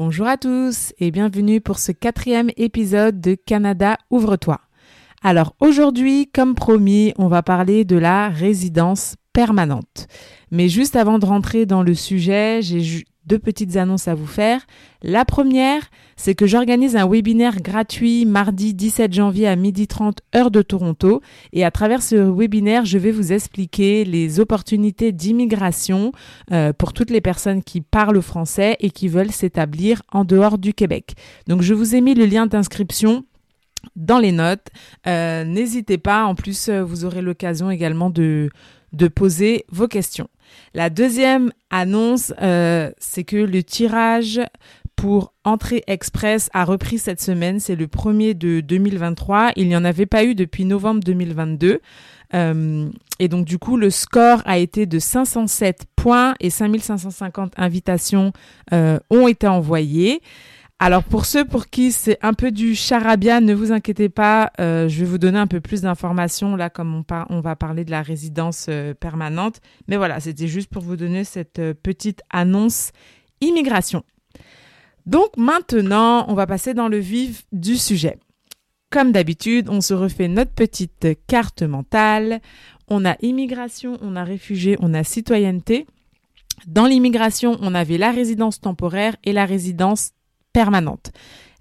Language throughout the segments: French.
Bonjour à tous et bienvenue pour ce quatrième épisode de Canada Ouvre-toi. Alors aujourd'hui, comme promis, on va parler de la résidence permanente. Mais juste avant de rentrer dans le sujet, j'ai deux petites annonces à vous faire. La première, c'est que j'organise un webinaire gratuit mardi 17 janvier à 12h30 heure de Toronto. Et à travers ce webinaire, je vais vous expliquer les opportunités d'immigration euh, pour toutes les personnes qui parlent français et qui veulent s'établir en dehors du Québec. Donc je vous ai mis le lien d'inscription dans les notes. Euh, n'hésitez pas, en plus euh, vous aurez l'occasion également de, de poser vos questions. La deuxième annonce, euh, c'est que le tirage pour entrée express a repris cette semaine. C'est le premier de 2023. Il n'y en avait pas eu depuis novembre 2022. Euh, et donc du coup, le score a été de 507 points et 5550 invitations euh, ont été envoyées. Alors pour ceux pour qui c'est un peu du charabia, ne vous inquiétez pas, euh, je vais vous donner un peu plus d'informations là comme on, va parler de la résidence euh, permanente. Mais voilà, c'était juste pour vous donner cette euh, petite annonce immigration. Donc maintenant, on va passer dans le vif du sujet. Comme d'habitude, on se refait notre petite carte mentale. On a immigration, on a réfugié, on a citoyenneté. Dans l'immigration, on avait la résidence temporaire et la résidence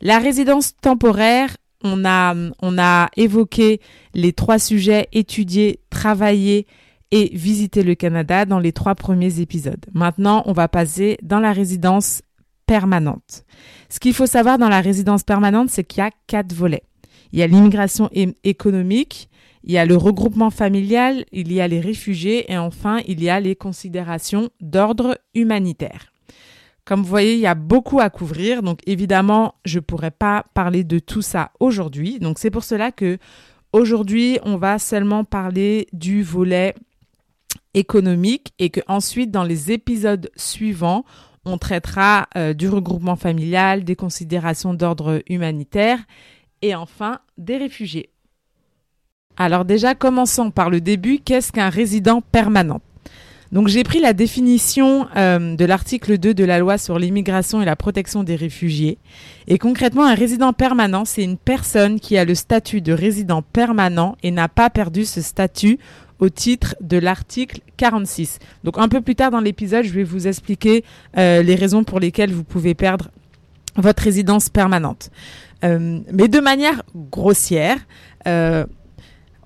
La résidence temporaire, on a, on a évoqué les trois sujets étudier, travailler et visiter le Canada dans les trois premiers épisodes. Maintenant, on va passer dans la résidence permanente. Ce qu'il faut savoir dans la résidence permanente, c'est qu'il y a quatre volets. Il y a l'immigration économique, il y a le regroupement familial, il y a les réfugiés et enfin il y a les considérations d'ordre humanitaire. Comme vous voyez, il y a beaucoup à couvrir. Donc évidemment, je ne pourrais pas parler de tout ça aujourd'hui. Donc c'est pour cela que aujourd'hui, on va seulement parler du volet économique et que ensuite, dans les épisodes suivants, on traitera euh, du regroupement familial, des considérations d'ordre humanitaire et enfin des réfugiés. Alors déjà, commençons par le début. Qu'est-ce qu'un résident permanent? Donc j'ai pris la définition euh, de l'article 2 de la loi sur l'immigration et la protection des réfugiés. Et concrètement, un résident permanent, c'est une personne qui a le statut de résident permanent et n'a pas perdu ce statut au titre de l'article 46. Donc un peu plus tard dans l'épisode, je vais vous expliquer euh, les raisons pour lesquelles vous pouvez perdre votre résidence permanente. Euh, mais de manière grossière,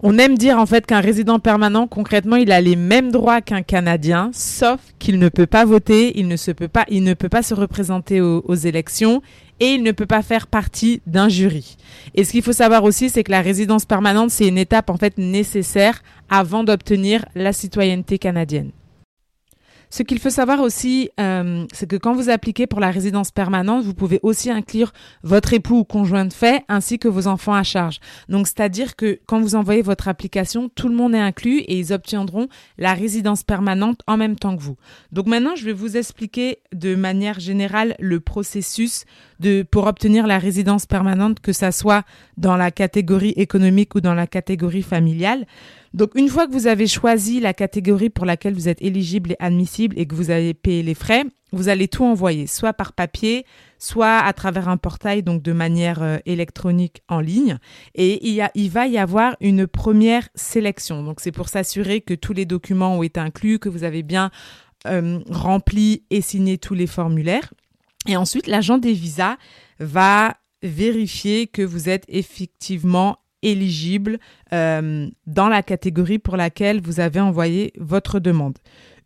on aime dire en fait qu'un résident permanent, concrètement, il a les mêmes droits qu'un Canadien, sauf qu'il ne peut pas voter, il ne se peut pas, il ne peut pas se représenter aux, élections et il ne peut pas faire partie d'un jury. Et ce qu'il faut savoir aussi, c'est que la résidence permanente, c'est une étape en fait nécessaire avant d'obtenir la citoyenneté canadienne. Ce qu'il faut savoir aussi, euh, c'est que quand vous appliquez pour la résidence permanente, vous pouvez aussi inclure votre époux ou conjoint de fait ainsi que vos enfants à charge. Donc, c'est-à-dire que quand vous envoyez votre application, tout le monde est inclus et ils obtiendront la résidence permanente en même temps que vous. Donc maintenant, je vais vous expliquer de manière générale le processus de pour obtenir la résidence permanente, que ça soit dans la catégorie économique ou dans la catégorie familiale. Donc, une fois que vous avez choisi la catégorie pour laquelle vous êtes éligible et admissible et que vous avez payé les frais, vous allez tout envoyer, soit par papier, soit à travers un portail, donc de manière euh, électronique en ligne. Et il, va y avoir une première sélection. Donc, c'est pour s'assurer que tous les documents ont été inclus, que vous avez bien euh, rempli et signé tous les formulaires. Et ensuite, l'agent des visas va vérifier que vous êtes effectivement éligible euh, dans la catégorie pour laquelle vous avez envoyé votre demande.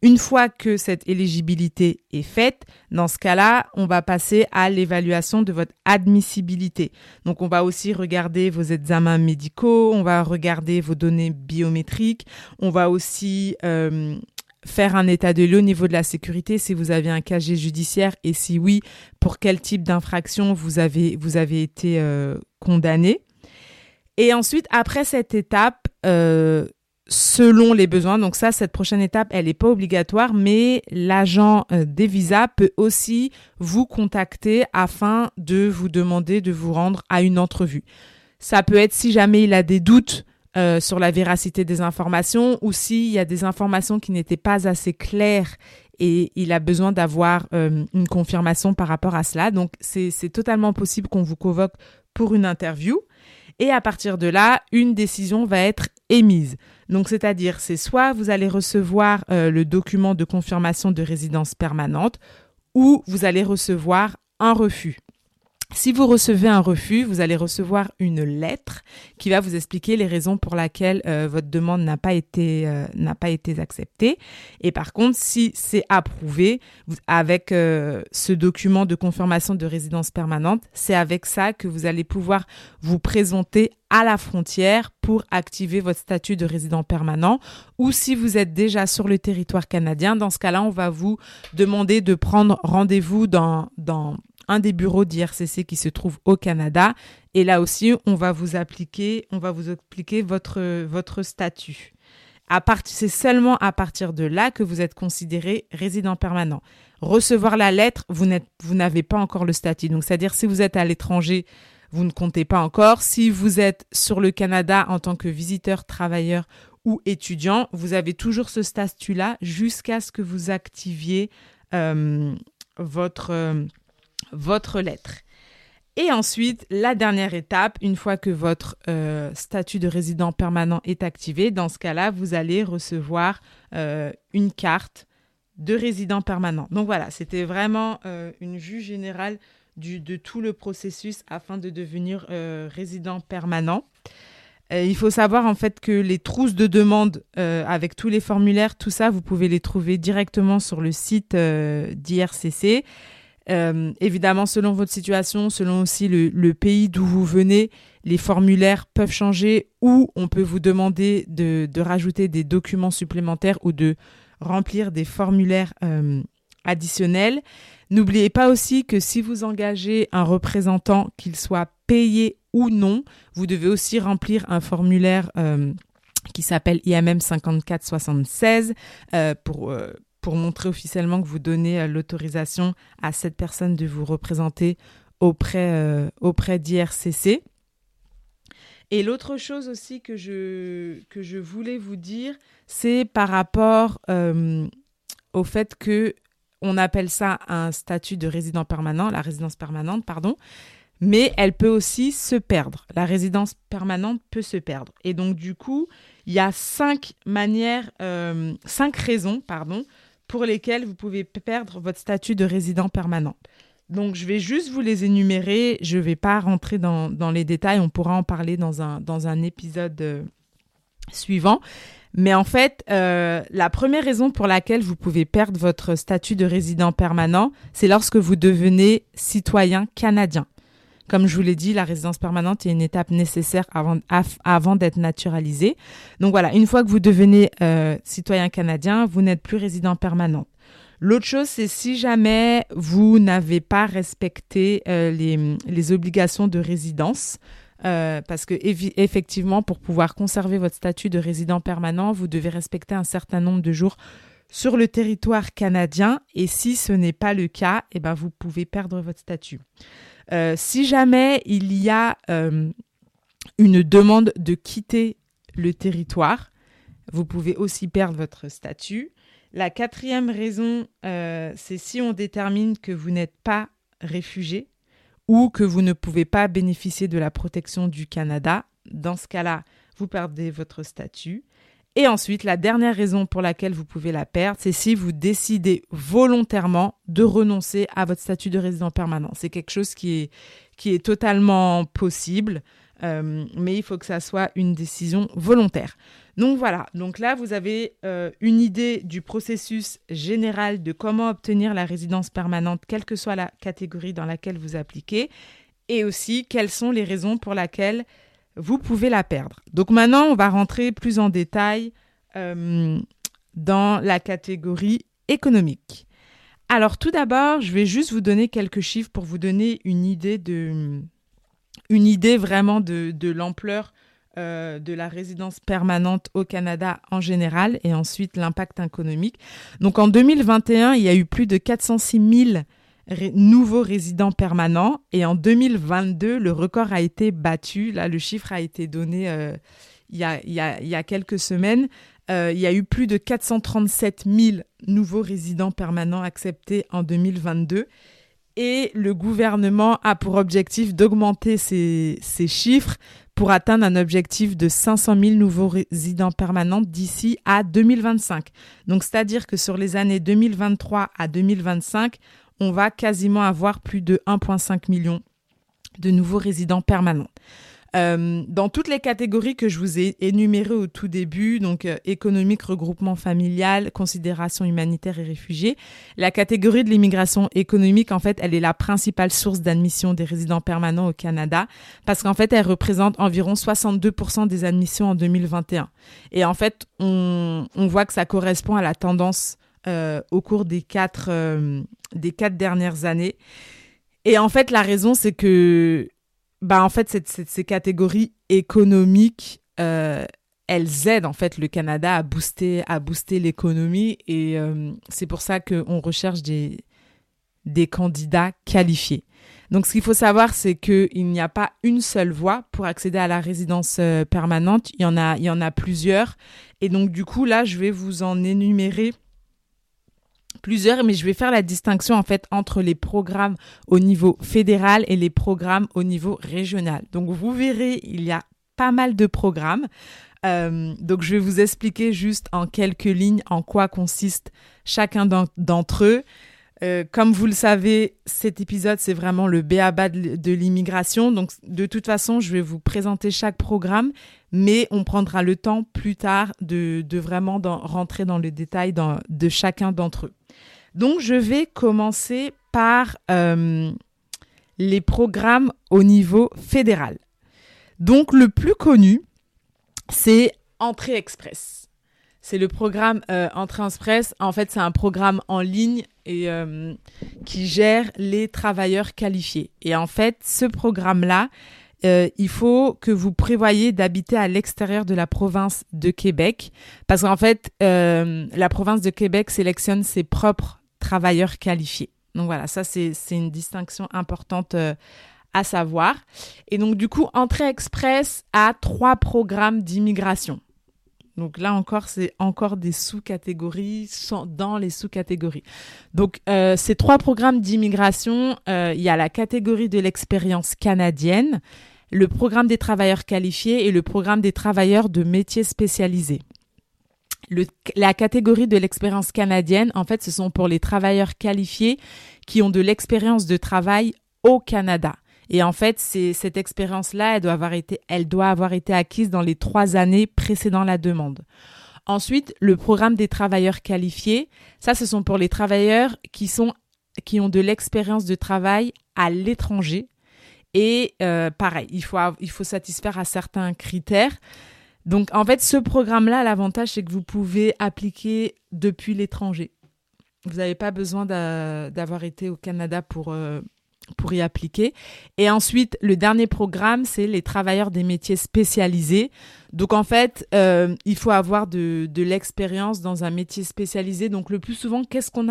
Une fois que cette éligibilité est faite, dans ce cas-là, on va passer à l'évaluation de votre admissibilité. Donc, on va aussi regarder vos examens médicaux, on va regarder vos données biométriques, on va aussi euh, faire un état de lieu au niveau de la sécurité si vous avez un casier judiciaire et si oui, pour quel type d'infraction vous avez, vous avez été euh, condamné. Et ensuite, après cette étape, euh, selon les besoins, donc ça, cette prochaine étape, elle n'est pas obligatoire, mais l'agent euh, des visas peut aussi vous contacter afin de vous demander de vous rendre à une entrevue. Ça peut être si jamais il a des doutes euh, sur la véracité des informations ou s'il y a des informations qui n'étaient pas assez claires et il a besoin d'avoir euh, une confirmation par rapport à cela. Donc c'est totalement possible qu'on vous convoque pour une interview. Et à partir de là, une décision va être émise. Donc, c'est-à-dire, c'est soit vous allez recevoir euh, le document de confirmation de résidence permanente ou vous allez recevoir un refus. Si vous recevez un refus, vous allez recevoir une lettre qui va vous expliquer les raisons pour lesquelles euh, votre demande n'a pas été euh, n'a pas été acceptée. Et par contre, si c'est approuvé avec euh, ce document de confirmation de résidence permanente, c'est avec ça que vous allez pouvoir vous présenter à la frontière pour activer votre statut de résident permanent ou si vous êtes déjà sur le territoire canadien, dans ce cas-là, on va vous demander de prendre rendez-vous dans, dans un des bureaux d'IRCC qui se trouve au Canada. Et là aussi, on va vous appliquer, on va vous votre statut. C'est seulement à partir de là que vous êtes considéré résident permanent. Recevoir la lettre, vous n'avez pas encore le statut. Donc, c'est-à-dire si vous êtes à l'étranger, vous ne comptez pas encore. Si vous êtes sur le Canada en tant que visiteur, travailleur ou étudiant, vous avez toujours ce statut-là jusqu'à ce que vous activiez euh, votre... Euh, votre lettre. Et ensuite, la dernière étape, une fois que votre euh, statut de résident permanent est activé, dans ce cas-là, vous allez recevoir euh, une carte de résident permanent. Donc voilà, c'était vraiment euh, une vue générale de tout le processus afin de devenir résident permanent. il faut savoir en fait que les trousses de demande avec tous les formulaires, tout ça, vous pouvez les trouver directement sur le site d'IRCC. Euh, évidemment, selon votre situation, selon aussi le, pays d'où vous venez, les formulaires peuvent changer ou on peut vous demander de, rajouter des documents supplémentaires ou de remplir des formulaires euh, additionnels. N'oubliez pas aussi que si vous engagez un représentant, qu'il soit payé ou non, vous devez aussi remplir un formulaire euh, qui s'appelle IMM 5476 pour pour montrer officiellement que vous donnez euh, l'autorisation à cette personne de vous représenter auprès, euh, auprès d'IRCC. Et l'autre chose aussi que je, que je voulais vous dire, c'est par rapport euh, au fait que on appelle ça un statut de résident permanent, la résidence permanente, pardon, mais elle peut aussi se perdre. La résidence permanente peut se perdre. Et donc du coup, il y a cinq manières, cinq raisons, pardon, pour lesquels vous pouvez perdre votre statut de résident permanent. Donc, je vais juste vous les énumérer. Je ne vais pas rentrer dans, les détails. On pourra en parler dans un, épisode euh, suivant. Mais en fait, euh, la première raison pour laquelle vous pouvez perdre votre statut de résident permanent, c'est lorsque vous devenez citoyen canadien. Comme je vous l'ai dit, la résidence permanente est une étape nécessaire avant, avant d'être naturalisé. Donc voilà, une fois que vous devenez euh, citoyen canadien, vous n'êtes plus résident permanent. L'autre chose, c'est si jamais vous n'avez pas respecté euh, les, les, obligations de résidence, euh, parce que effectivement, pour pouvoir conserver votre statut de résident permanent, vous devez respecter un certain nombre de jours sur le territoire canadien. Et si ce n'est pas le cas, eh ben, vous pouvez perdre votre statut. Euh, si jamais il y a euh, une demande de quitter le territoire, vous pouvez aussi perdre votre statut. La quatrième raison, euh, c'est si on détermine que vous n'êtes pas réfugié ou que vous ne pouvez pas bénéficier de la protection du Canada. Dans ce cas-là, vous perdez votre statut. Et ensuite, la dernière raison pour laquelle vous pouvez la perdre, c'est si vous décidez volontairement de renoncer à votre statut de résident permanent. C'est quelque chose qui est, totalement possible, euh, mais il faut que ça soit une décision volontaire. Donc voilà, donc là, vous avez euh, une idée du processus général de comment obtenir la résidence permanente, quelle que soit la catégorie dans laquelle vous appliquez, et aussi quelles sont les raisons pour lesquelles vous pouvez la perdre. Donc maintenant, on va rentrer plus en détail euh, dans la catégorie économique. Alors tout d'abord, je vais juste vous donner quelques chiffres pour vous donner une idée de une idée vraiment de, l'ampleur euh, de la résidence permanente au Canada en général et ensuite l'impact économique. Donc en 2021, il y a eu plus de 406 000 nouveaux résidents permanents et en 2022, le record a été battu. Là, le chiffre a été donné euh, il, y a, y a, y a, quelques semaines. Euh, il y a eu plus de 437 000 nouveaux résidents permanents acceptés en 2022 et le gouvernement a pour objectif d'augmenter ces, ces, chiffres pour atteindre un objectif de 500 000 nouveaux résidents permanents d'ici à 2025. Donc, c'est-à-dire que sur les années 2023 à 2025, on va quasiment avoir plus de 1,5 million de nouveaux résidents permanents. Euh, dans toutes les catégories que je vous ai énumérées au tout début, donc euh, économique, regroupement familial, considération humanitaire et réfugiés, la catégorie de l'immigration économique, en fait, elle est la principale source d'admission des résidents permanents au Canada parce qu'en fait, elle représente environ 62% des admissions en 2021. Et en fait, on, on voit que ça correspond à la tendance euh, au cours des quatre, euh, des quatre dernières années. Et en fait, la raison, c'est que bah, en fait, ces catégories économiques, euh, elles aident en fait le Canada à booster, à booster l'économie et c'est pour ça qu'on recherche des, des candidats qualifiés. Donc, ce qu'il faut savoir, c'est qu'il n'y a pas une seule voie pour accéder à la résidence permanente. Il y en a, il y en a plusieurs. Et donc, du coup, là, je vais vous en énumérer plusieurs, mais je vais faire la distinction en fait entre les programmes au niveau fédéral et les programmes au niveau régional. Donc vous verrez, il y a pas mal de programmes. Euh, donc je vais vous expliquer juste en quelques lignes en quoi consiste chacun d'entre eux. Euh, comme vous le savez, cet épisode, c'est vraiment le béaba de, de l'immigration. Donc, de toute façon, je vais vous présenter chaque programme, mais on prendra le temps plus tard de, de vraiment rentrer dans le détail de chacun d'entre eux. Donc, je vais commencer par euh, les programmes au niveau fédéral. Donc, le plus connu, c'est Entrée Express. C'est le programme euh, Entrée Express. En fait, c'est un programme en ligne euh, qui gère les travailleurs qualifiés. Et en fait, ce programme-là, il faut que vous prévoyez d'habiter à l'extérieur de la province de Québec, parce qu'en fait, la province de Québec sélectionne ses propres travailleurs qualifiés. Donc voilà, ça c'est une distinction importante euh, à savoir. Et donc du coup, Entrée Express a trois programmes d'immigration. Donc là encore, c'est encore des sous-catégories dans les sous-catégories. Donc euh, ces trois programmes d'immigration, euh, il y a la catégorie de l'expérience canadienne, le programme des travailleurs qualifiés et le programme des travailleurs de métiers spécialisés la catégorie de l'expérience canadienne, en fait, ce sont pour les travailleurs qualifiés qui ont de l'expérience de travail au Canada. Et en fait, cette expérience-là, elle doit avoir été, elle doit avoir été acquise dans les trois années précédant la demande. Ensuite, le programme des travailleurs qualifiés, ça, ce sont pour les travailleurs qui sont, qui ont de l'expérience de travail à l'étranger. Et euh, pareil, il faut, il faut satisfaire à certains critères. Donc en fait, ce programme-là, l'avantage, c'est que vous pouvez appliquer depuis l'étranger. Vous n'avez pas besoin d'avoir été au Canada pour, euh, pour y appliquer. Et ensuite, le dernier programme, c'est les travailleurs des métiers spécialisés. Donc en fait, euh, il faut avoir de, l'expérience dans un métier spécialisé. Donc le plus souvent, qu'est-ce qu'on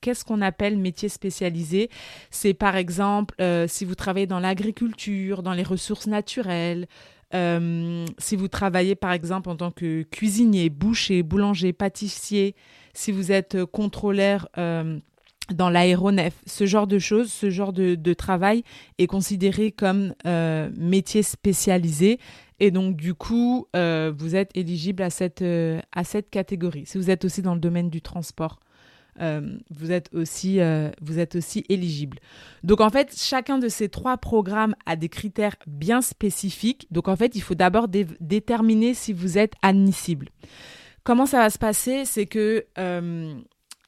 qu'est-ce qu'on appelle métier spécialisé? C'est par exemple euh, si vous travaillez dans l'agriculture, dans les ressources naturelles, euh, si vous travaillez par exemple en tant que cuisinier, boucher, boulanger, pâtissier, si vous êtes euh, contrôleur euh, dans l'aéronef, ce genre de choses, ce genre de, travail est considéré comme métier spécialisé. Et donc, du coup, vous êtes éligible à cette, à cette catégorie. Si vous êtes aussi dans le domaine du transport, euh, vous, êtes aussi, euh, vous êtes aussi éligible. Donc en fait, chacun de ces trois programmes a des critères bien spécifiques. Donc en fait, il faut d'abord déterminer si vous êtes admissible. Comment ça va se passer? C'est que euh,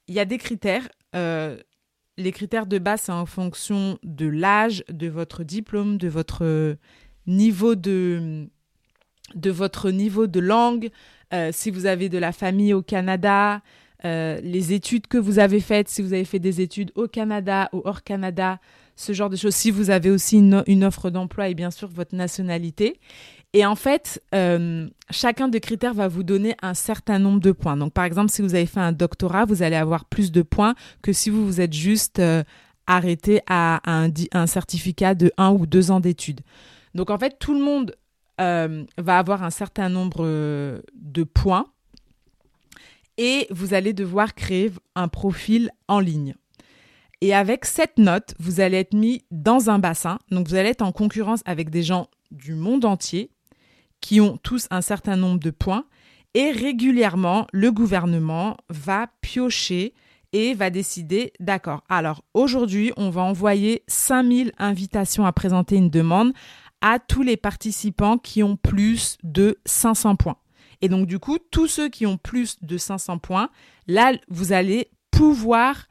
il y a des critères. les critères de base, c'est en fonction de l'âge, de votre diplôme, de votre niveau de de votre niveau de langue, si vous avez de la famille au Canada, euh, les études que vous avez faites, si vous avez fait des études au Canada ou hors Canada, ce genre de choses, si vous avez aussi une, offre d'emploi et bien sûr votre nationalité. Et en fait, euh, chacun des critères va vous donner un certain nombre de points. Donc par exemple, si vous avez fait un doctorat, vous allez avoir plus de points que si vous vous êtes juste arrêté à un, certificat de un ou deux ans d'études. Donc en fait, tout le monde euh, va avoir un certain nombre euh, de points et vous allez devoir créer un profil en ligne. Et avec cette note, vous allez être mis dans un bassin. Donc vous allez être en concurrence avec des gens du monde entier qui ont tous un certain nombre de points. Et régulièrement, le gouvernement va piocher et va décider, d'accord, alors aujourd'hui, on va envoyer 5000 invitations à présenter une demande à tous les participants qui ont plus de 500 points. Et donc du coup, tous ceux qui ont plus de 500 points, là, vous allez pouvoir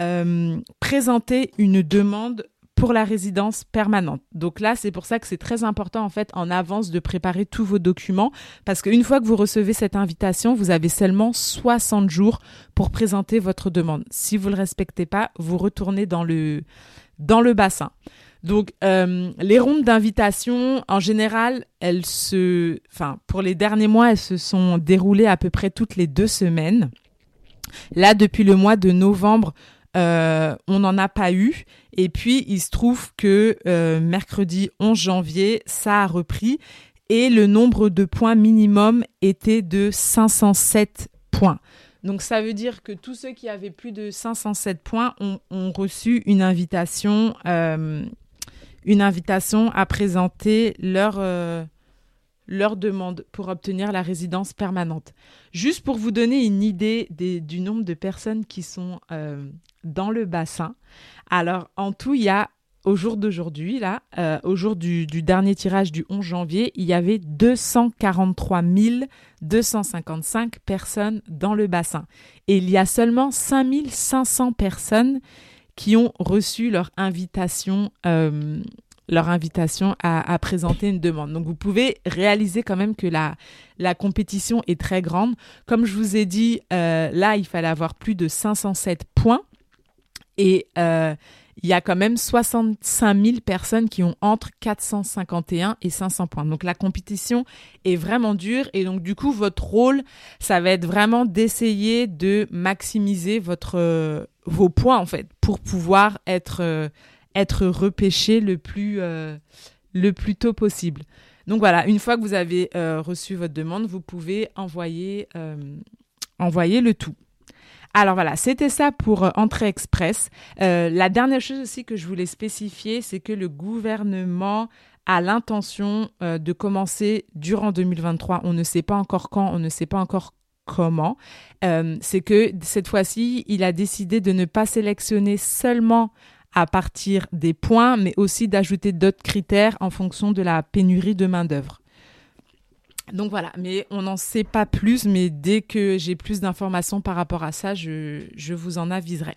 euh, présenter une demande pour la résidence permanente. Donc là, c'est pour ça que c'est très important en fait en avance de préparer tous vos documents parce qu'une fois que vous recevez cette invitation, vous avez seulement 60 jours pour présenter votre demande. Si vous ne le respectez pas, vous retournez dans le dans le bassin. Donc, euh, les rondes d'invitation, en général, elles se, enfin, pour les derniers mois, elles se sont déroulées à peu près toutes les deux semaines. Là, depuis le mois de novembre, euh, on n'en a pas eu. Et puis, il se trouve que euh, mercredi 11 janvier, ça a repris et le nombre de points minimum était de 507 points. Donc ça veut dire que tous ceux qui avaient plus de 507 points ont, reçu une invitation une invitation à présenter leur, euh, leur demande pour obtenir la résidence permanente. Juste pour vous donner une idée du nombre de personnes qui sont euh, dans le bassin. Alors, en tout, il y a, au jour d'aujourd'hui, là, euh, au jour du, du, dernier tirage du 11 janvier, il y avait 243 255 personnes dans le bassin. Et il y a seulement 5500 personnes qui ont reçu leur invitation, leur invitation à, présenter une demande. Donc vous pouvez réaliser quand même que la, la compétition est très grande. Comme je vous ai dit, euh, là, il fallait avoir plus de 507 points. Et euh, il y a quand même 65 000 personnes qui ont entre 451 et 500 points. Donc la compétition est vraiment dure et donc du coup votre rôle, ça va être vraiment d'essayer de maximiser votre vos points en fait pour pouvoir être euh, être repêché le plus euh, le plus tôt possible. Donc voilà, une fois que vous avez euh, reçu votre demande, vous pouvez envoyer envoyer le tout. Alors voilà, c'était ça pour Entrée Express. la dernière chose aussi que je voulais spécifier, c'est que le gouvernement a l'intention de commencer durant 2023. On ne sait pas encore quand, on ne sait pas encore comment, euh, c'est que cette fois-ci, il a décidé de ne pas sélectionner seulement à partir des points, mais aussi d'ajouter d'autres critères en fonction de la pénurie de main-d'œuvre. Donc voilà, mais on n'en sait pas plus, mais dès que j'ai plus d'informations par rapport à ça, je, vous en aviserai.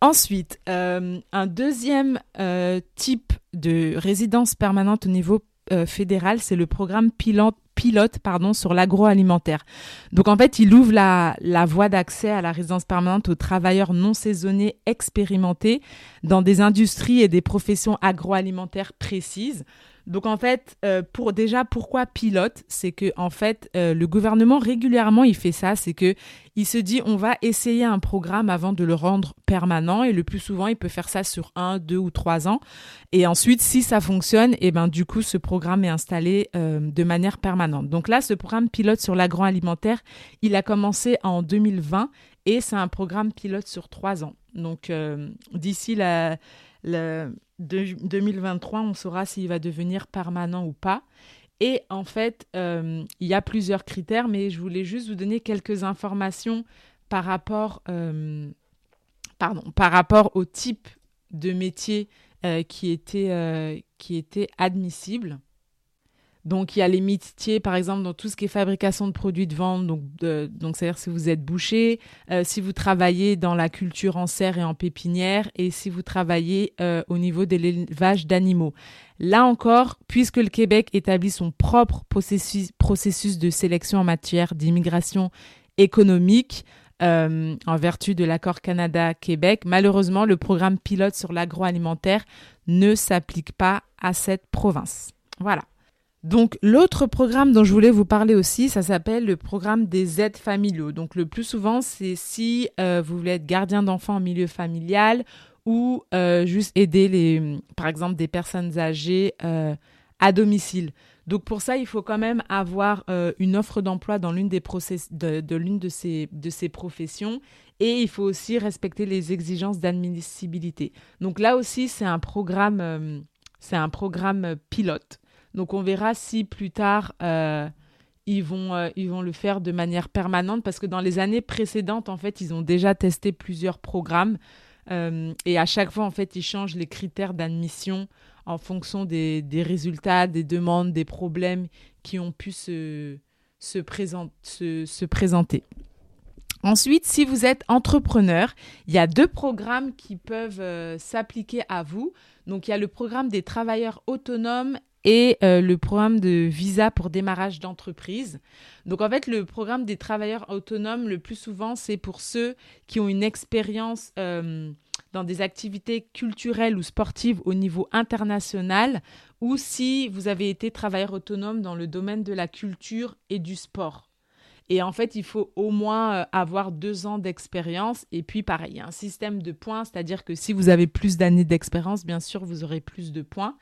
Ensuite, euh, un deuxième euh, type de résidence permanente au niveau fédéral, c'est le programme pilote pilote pardon, sur l'agroalimentaire. Donc en fait, il ouvre la, la voie d'accès à la résidence permanente aux travailleurs non saisonniers expérimentés dans des industries et des professions agroalimentaires précises. Donc en fait, euh, pour déjà pourquoi pilote, c'est que en fait euh, le gouvernement régulièrement il fait ça, c'est que il se dit on va essayer un programme avant de le rendre permanent et le plus souvent il peut faire ça sur un, deux ou trois ans et ensuite si ça fonctionne, et eh ben du coup ce programme est installé euh, de manière permanente. Donc là ce programme pilote sur l'agroalimentaire, il a commencé en 2020 et c'est un programme pilote sur trois ans. Donc d'ici la le 2023, on saura s'il va devenir permanent ou pas. Et en fait, euh, il y a plusieurs critères, mais je voulais juste vous donner quelques informations par rapport, euh, pardon, par rapport au type de métier euh, qui, était, qui était admissible. Donc, il y a les métiers, par exemple, dans tout ce qui est fabrication de produits de vente. Donc, donc c'est-à-dire si vous êtes boucher, euh, si vous travaillez dans la culture en serre et en pépinière, et si vous travaillez euh, au niveau de l'élevage d'animaux. Là encore, puisque le Québec établit son propre processus, processus de sélection en matière d'immigration économique, euh, en vertu de l'accord Canada-Québec, malheureusement, le programme pilote sur l'agroalimentaire ne s'applique pas à cette province. Voilà. Donc l'autre programme dont je voulais vous parler aussi, ça s'appelle le programme des aides familiaux. Donc le plus souvent, c'est si euh, vous voulez être gardien d'enfants en milieu familial ou euh, juste aider les, par exemple, des personnes âgées euh, à domicile. Donc pour ça, il faut quand même avoir une offre d'emploi dans l'une des de, de l'une de ces, de ces professions et il faut aussi respecter les exigences d'admissibilité. Donc là aussi, c'est un programme, c'est un programme pilote. Donc on verra si plus tard euh, ils, vont, euh, ils vont le faire de manière permanente parce que dans les années précédentes, en fait, ils ont déjà testé plusieurs programmes euh, et à chaque fois, en fait, ils changent les critères d'admission en fonction des, résultats, des demandes, des problèmes qui ont pu se présenter. Ensuite, si vous êtes entrepreneur, il y a deux programmes qui peuvent s'appliquer à vous. Donc, il y a le programme des travailleurs autonomes et euh, le programme de visa pour démarrage d'entreprise. Donc en fait, le programme des travailleurs autonomes, le plus souvent, c'est pour ceux qui ont une expérience euh, dans des activités culturelles ou sportives au niveau international, ou si vous avez été travailleur autonome dans le domaine de la culture et du sport. Et en fait, il faut au moins euh, avoir deux ans d'expérience. Et puis, pareil, il y a un système de points, c'est-à-dire que si vous avez plus d'années d'expérience, bien sûr, vous aurez plus de points.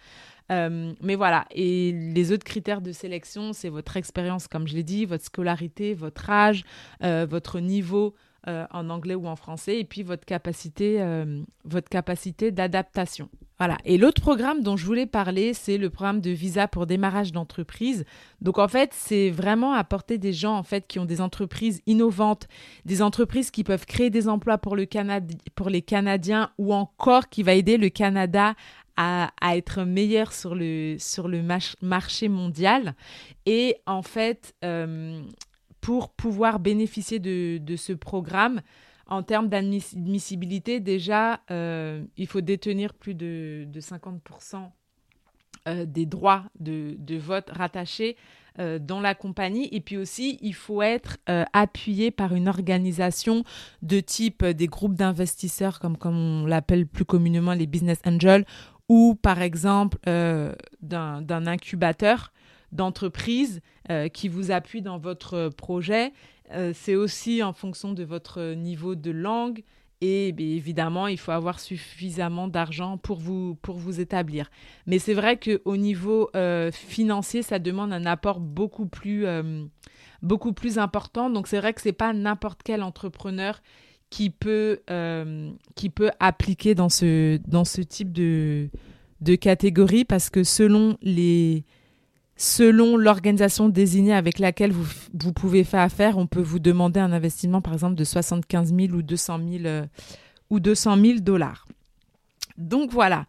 Euh, mais voilà, et les autres critères de sélection, c'est votre expérience, comme je l'ai dit, votre scolarité, votre âge, euh, votre niveau euh, en anglais ou en français, et puis votre capacité, votre capacité d'adaptation. Voilà. Et l'autre programme dont je voulais parler, c'est le programme de visa pour démarrage d'entreprise. Donc en fait, c'est vraiment apporter des gens en fait qui ont des entreprises innovantes, des entreprises qui peuvent créer des emplois pour le pour les Canadiens ou encore qui va aider le Canada à, être meilleur sur le, sur le marché mondial. Et en fait, euh, pour pouvoir bénéficier de, de, ce programme, en termes d'admissibilité, déjà, euh, il faut détenir plus de, de 50% euh, des droits de, de vote rattachés dans la compagnie. Et puis aussi, il faut être appuyé par une organisation de type des groupes d'investisseurs, comme, comme on l'appelle plus communément les business angels, ou par exemple euh, d'un incubateur d'entreprise euh, qui vous appuie dans votre projet. Euh, c'est aussi en fonction de votre niveau de langue et bien évidemment, il faut avoir suffisamment d'argent pour vous, pour vous établir. Mais c'est vrai qu'au niveau financier, ça demande un apport beaucoup plus, beaucoup plus important. Donc c'est vrai que ce n'est pas n'importe quel entrepreneur qui peut, euh, qui peut appliquer dans ce, dans ce type de, de catégorie parce que selon les selon l'organisation désignée avec laquelle vous, vous pouvez faire affaire, on peut vous demander un investissement par exemple de 75 000 ou 200 000 euh, ou 200 000 dollars. Donc voilà.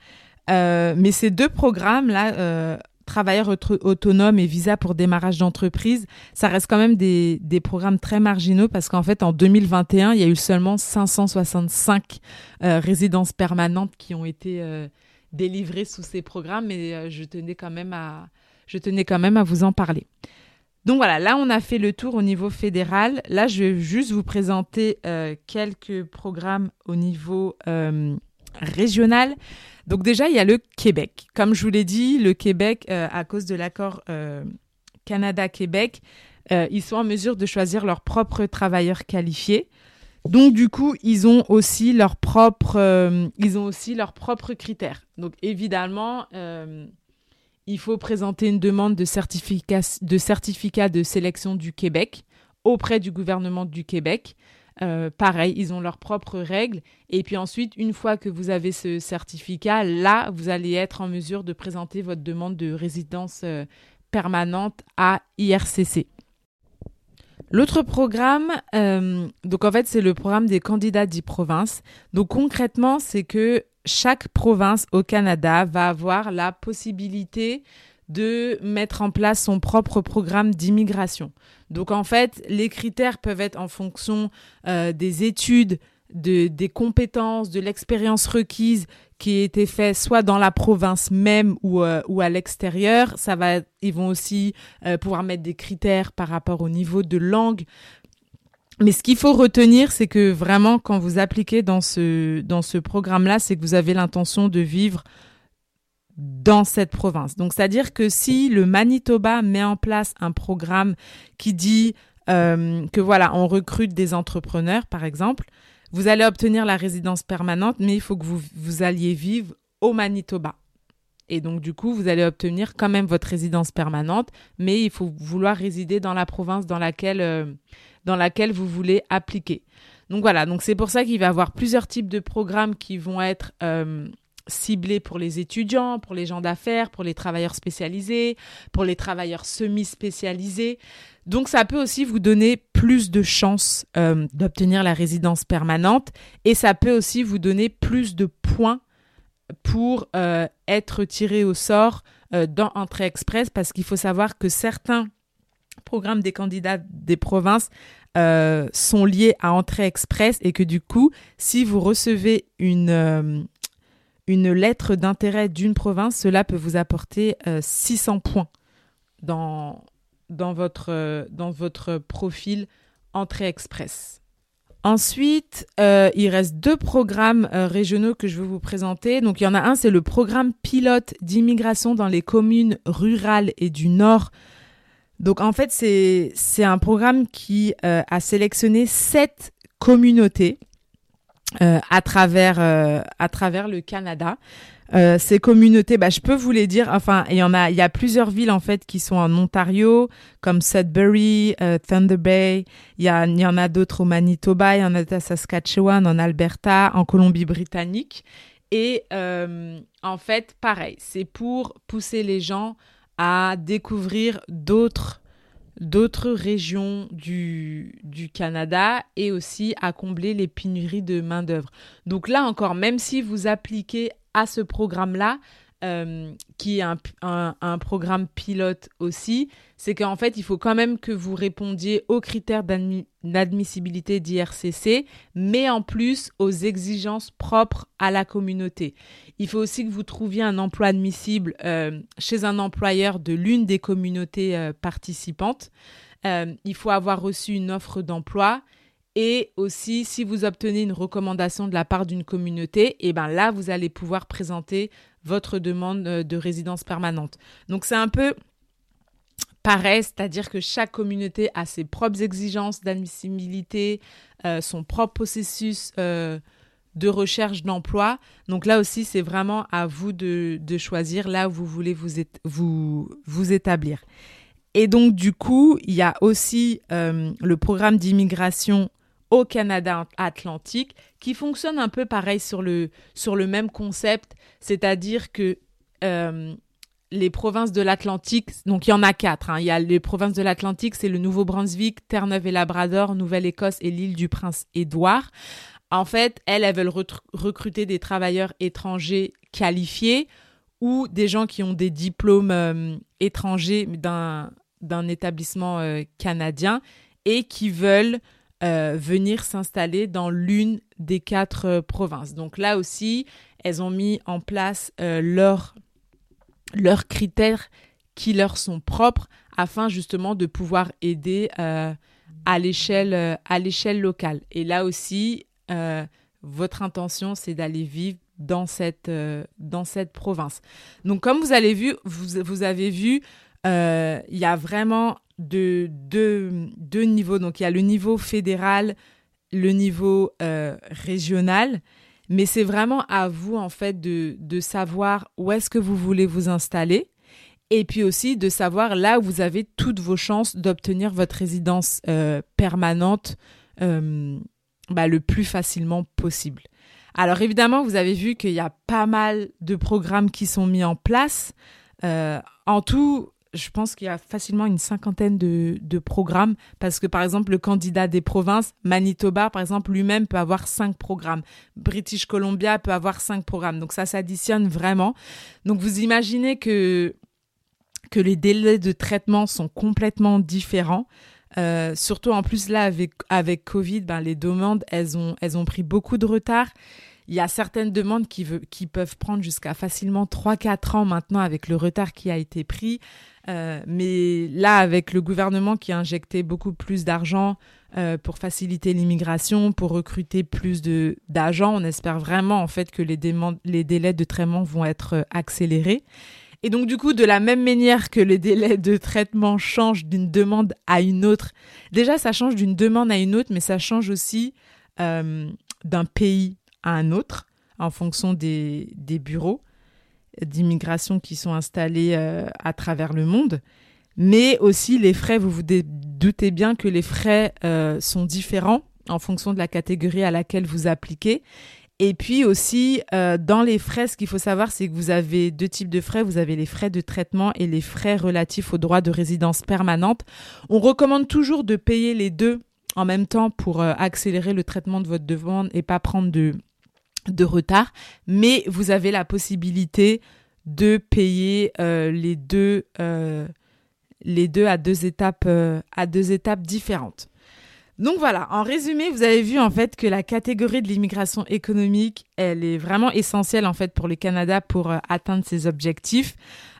Euh, mais ces deux programmes là, travailleurs autonomes et visa pour démarrage d'entreprise, ça reste quand même des, programmes très marginaux parce qu'en fait, en 2021, il y a eu seulement 565 euh, résidences permanentes qui ont été euh, délivrées sous ces programmes et euh, je, tenais quand même à, je tenais quand même à vous en parler. Donc voilà, là on a fait le tour au niveau fédéral. Là, je vais juste vous présenter quelques programmes au niveau régional. Donc déjà, il y a le Québec. Comme je vous l'ai dit, le Québec, euh, à cause de l'accord euh, Canada-Québec, euh, ils sont en mesure de choisir leurs propres travailleurs qualifiés. Donc du coup, ils ont aussi leurs propres, ils ont aussi leurs propres critères. Donc évidemment, il faut présenter une demande de certificat, de certificat de sélection du Québec auprès du gouvernement du Québec. Euh, pareil, ils ont leurs propres règles. Et puis ensuite, une fois que vous avez ce certificat, là, vous allez être en mesure de présenter votre demande de résidence euh, permanente à IRCC. L'autre programme, euh, donc en fait, c'est le programme des candidats d'e-province. Donc concrètement, c'est que chaque province au Canada va avoir la possibilité de mettre en place son propre programme d'immigration. Donc en fait, les critères peuvent être en fonction euh, des études, de, des compétences, de l'expérience requise qui a été fait soit dans la province même ou, euh, ou à l'extérieur. Ça va, ils vont aussi euh, pouvoir mettre des critères par rapport au niveau de langue. Mais ce qu'il faut retenir, c'est que vraiment, quand vous appliquez dans ce, dans ce programme-là, c'est que vous avez l'intention de vivre dans cette province. Donc, c'est-à-dire que si le Manitoba met en place un programme qui dit euh, que voilà, on recrute des entrepreneurs, par exemple, vous allez obtenir la résidence permanente, mais il faut que vous, vous alliez vivre au Manitoba. Et donc, du coup, vous allez obtenir quand même votre résidence permanente, mais il faut vouloir résider dans la province dans laquelle, euh, dans laquelle vous voulez appliquer. Donc voilà, donc c'est pour ça qu'il va y avoir plusieurs types de programmes qui vont être euh, ciblé pour les étudiants, pour les gens d'affaires, pour les travailleurs spécialisés, pour les travailleurs semi-spécialisés. Donc ça peut aussi vous donner plus de chances euh, d'obtenir la résidence permanente et ça peut aussi vous donner plus de points pour euh, être tiré au sort euh, dans Entrée Express parce qu'il faut savoir que certains programmes des candidats des provinces sont liés à Entrée Express et que du coup, si vous recevez une, une lettre d'intérêt d'une province, cela peut vous apporter 600 euh, points dans, dans, votre, euh, dans votre profil Entrée Express. Ensuite, euh, il reste deux programmes régionaux que je vais vous présenter. Donc, il y en a un, c'est le programme pilote d'immigration dans les communes rurales et du Nord. Donc, en fait, c'est un programme qui a sélectionné sept communautés euh, à travers euh, à travers le Canada. Euh, ces communautés, bah, je peux vous les dire. Enfin, il y en a, il y a plusieurs villes en fait qui sont en Ontario, comme Sudbury, Thunder Bay. Il y, a, il y en a d'autres au Manitoba, il y en a à Saskatchewan, en Alberta, en Colombie-Britannique. Et en fait, pareil, c'est pour pousser les gens à découvrir d'autres d'autres régions du, Canada et aussi à combler les pénuries de main-d'œuvre. Donc là encore, même si vous appliquez à ce programme-là, euh, qui est un, un, programme pilote aussi, c'est qu'en fait, il faut quand même que vous répondiez aux critères d'admissibilité d'IRCC, mais en plus aux exigences propres à la communauté. Il faut aussi que vous trouviez un emploi admissible euh, chez un employeur de l'une des communautés euh, participantes. il faut avoir reçu une offre d'emploi et aussi, si vous obtenez une recommandation de la part d'une communauté, et eh ben là, vous allez pouvoir présenter votre demande euh, de résidence permanente. Donc c'est un peu pareil, c'est-à-dire que chaque communauté a ses propres exigences d'admissibilité, euh, son propre processus euh, de recherche d'emploi. Donc là aussi, c'est vraiment à vous de, choisir là où vous voulez vous, vous, vous établir. Et donc du coup, il y a aussi le programme d'immigration au Canada Atlantique, qui fonctionne un peu pareil sur le, sur le même concept, c'est-à-dire que euh, les provinces de l'Atlantique, donc il y en a quatre, hein. il y a les provinces de l'Atlantique, c'est le Nouveau-Brunswick, Terre-Neuve et Labrador, Nouvelle-Écosse et l'île du Prince-Édouard. En fait, elles, elles veulent recruter des travailleurs étrangers qualifiés ou des gens qui ont des diplômes euh, étrangers d'un établissement euh, canadien et qui veulent euh, venir s'installer dans l'une des quatre euh, provinces. Donc là aussi, elles ont mis en place euh, leurs critères qui leur sont propres afin justement de pouvoir aider à l'échelle à locale. Et là aussi, votre intention, c'est d'aller vivre dans cette, dans cette province. Donc comme vous, avez vu, vous, vous avez vu, il y a vraiment de deux, niveaux. Donc il y a le niveau fédéral, le niveau euh, régional, mais c'est vraiment à vous en fait de, savoir où est-ce que vous voulez vous installer et puis aussi de savoir là où vous avez toutes vos chances d'obtenir votre résidence euh, permanente euh, bah, le plus facilement possible. Alors évidemment, vous avez vu qu'il y a pas mal de programmes qui sont mis en place. en tout, je pense qu'il y a facilement une cinquantaine de, programmes parce que par exemple le candidat des provinces, Manitoba par exemple lui-même peut avoir cinq programmes, British Columbia peut avoir cinq programmes, donc ça s'additionne vraiment. Donc vous imaginez que que les délais de traitement sont complètement différents. Euh, surtout en plus là avec avec Covid, ben, les demandes elles ont elles ont pris beaucoup de retard. Il y a certaines demandes qui, peuvent prendre jusqu'à facilement 3-4 ans maintenant avec le retard qui a été pris. Euh, mais là, avec le gouvernement qui a injecté beaucoup plus d'argent euh, pour faciliter l'immigration, pour recruter plus d'agents, on espère vraiment en fait que les, les délais de traitement vont être euh, accélérés. Et donc du coup, de la même manière que les délais de traitement changent d'une demande à une autre, déjà ça change d'une demande à une autre, mais ça change aussi d'un pays à un autre en fonction des, des bureaux d'immigration qui sont installés euh, à travers le monde. Mais aussi les frais, vous vous doutez bien que les frais euh, sont différents en fonction de la catégorie à laquelle vous appliquez. Et puis aussi, euh, dans les frais, ce qu'il faut savoir, c'est que vous avez deux types de frais. Vous avez les frais de traitement et les frais relatifs au droit de résidence permanente. On recommande toujours de payer les deux en même temps pour accélérer le traitement de votre demande et pas prendre de, de retard, mais vous avez la possibilité de payer euh, les deux euh, les deux à deux étapes euh, à deux étapes différentes. Donc voilà, en résumé, vous avez vu en fait que la catégorie de l'immigration économique, elle est vraiment essentielle en fait pour le Canada pour atteindre ses objectifs.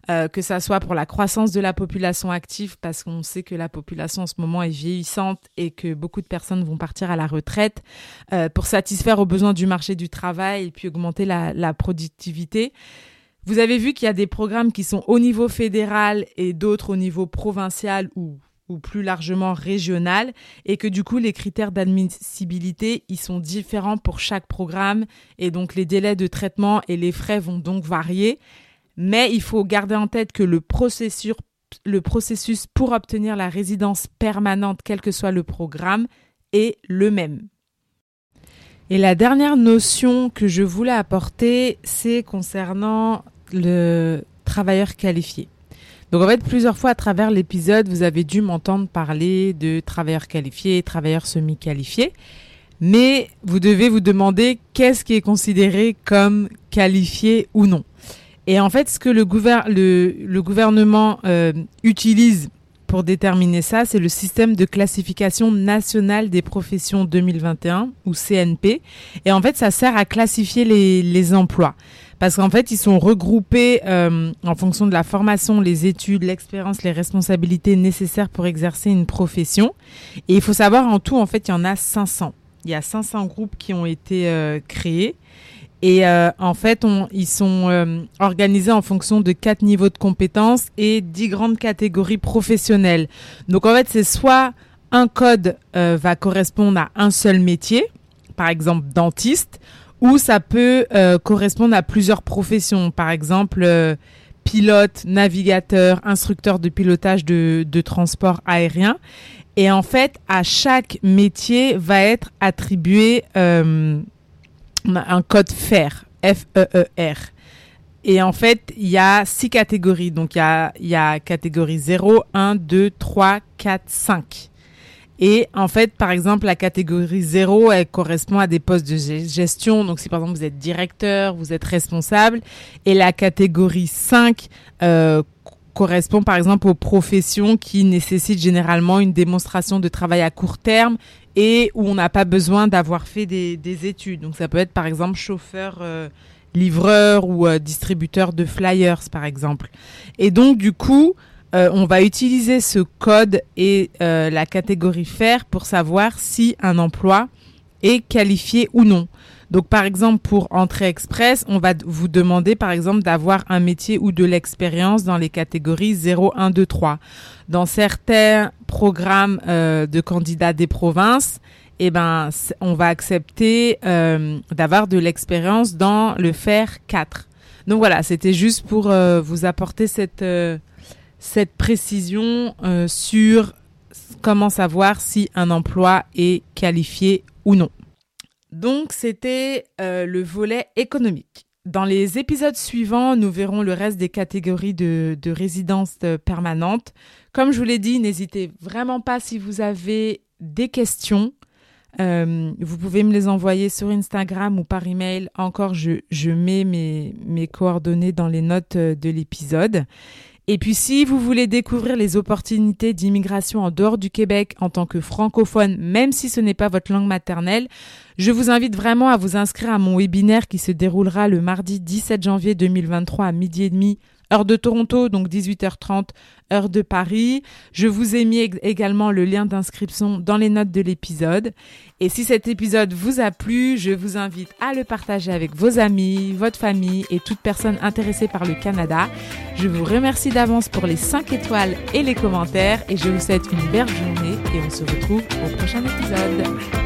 Euh, que ça soit pour la croissance de la population active, parce qu'on sait que la population en ce moment est vieillissante et que beaucoup de personnes vont partir à la retraite, euh, pour satisfaire aux besoins du marché du travail et puis augmenter la, la productivité. Vous avez vu qu'il y a des programmes qui sont au niveau fédéral et d'autres au niveau provincial ou ou plus largement régional et que du coup les critères d'admissibilité ils sont différents pour chaque programme et donc les délais de traitement et les frais vont donc varier mais il faut garder en tête que le processus, le processus pour obtenir la résidence permanente, quel que soit le programme, est le même. Et la dernière notion que je voulais apporter, c'est concernant le travailleur qualifié. Donc en fait, plusieurs fois à travers l'épisode, vous avez dû m'entendre parler de travailleurs qualifiés, travailleurs semi-qualifiés. Mais vous devez vous demander qu'est-ce qui est considéré comme qualifié ou non. Et en fait, ce que le, gouvernement euh, utilise pour déterminer ça, c'est le système de classification nationale des professions 2021 ou CNP. Et en fait, ça sert à classifier les, les emplois. Parce qu'en fait, ils sont regroupés euh, en fonction de la formation, les études, l'expérience, les responsabilités nécessaires pour exercer une profession. Et il faut savoir, en tout, en fait, il y en a 500. Il y a 500 groupes qui ont été euh, créés. Et euh, en fait, on, ils sont euh, organisés en fonction de quatre niveaux de compétences et dix grandes catégories professionnelles. Donc en fait, c'est soit un code euh, va correspondre à un seul métier, par exemple dentiste, ou ça peut correspondre à plusieurs professions, par exemple pilote, navigateur, instructeur de pilotage de, de transport aérien. Et en fait, à chaque métier va être attribué on a un code FER, F-E-E-R. Et en fait, il y a six catégories. Donc, il y a, y a catégorie 0, 1, 2, 3, 4, 5. Et en fait, par exemple, la catégorie 0, elle correspond à des postes de gestion. Donc, si par exemple vous êtes directeur, vous êtes responsable. Et la catégorie 5 euh, correspond par exemple aux professions qui nécessitent généralement une démonstration de travail à court terme et où on n'a pas besoin d'avoir fait des, études. Donc ça peut être par exemple chauffeur, euh, livreur ou euh, distributeur de flyers par exemple. Et donc du coup, euh, on va utiliser ce code et la catégorie faire pour savoir si un emploi est qualifié ou non. Donc, par exemple, pour Entrée Express, on va vous demander, par exemple, d'avoir un métier ou de l'expérience dans les catégories 0, 1, 2, 3. Dans certains programmes euh, de candidats des provinces, eh ben, on va accepter euh, d'avoir de l'expérience dans le FER 4. Donc voilà, c'était juste pour euh, vous apporter cette, cette précision sur comment savoir si un emploi est qualifié ou non. Donc c'était euh, le volet économique. Dans les épisodes suivants, nous verrons le reste des catégories de, résidence permanente. Comme je vous l'ai dit, n'hésitez vraiment pas si vous avez des questions. Euh, vous pouvez me les envoyer sur Instagram ou par email. Encore, je, mets mes coordonnées dans les notes de l'épisode. Et puis si vous voulez découvrir les opportunités d'immigration en dehors du Québec en tant que francophone, même si ce n'est pas votre langue maternelle, je vous invite vraiment à vous inscrire à mon webinaire qui se déroulera le mardi 17 janvier 2023 à midi et demi heure de Toronto, donc 18h30, heure de Paris. Je vous ai mis également le lien d'inscription dans les notes de l'épisode. Et si cet épisode vous a plu, je vous invite à le partager avec vos amis, votre famille et toute personne intéressée par le Canada. Je vous remercie d'avance pour les 5 étoiles et les commentaires et je vous souhaite une belle journée et on se retrouve au prochain épisode.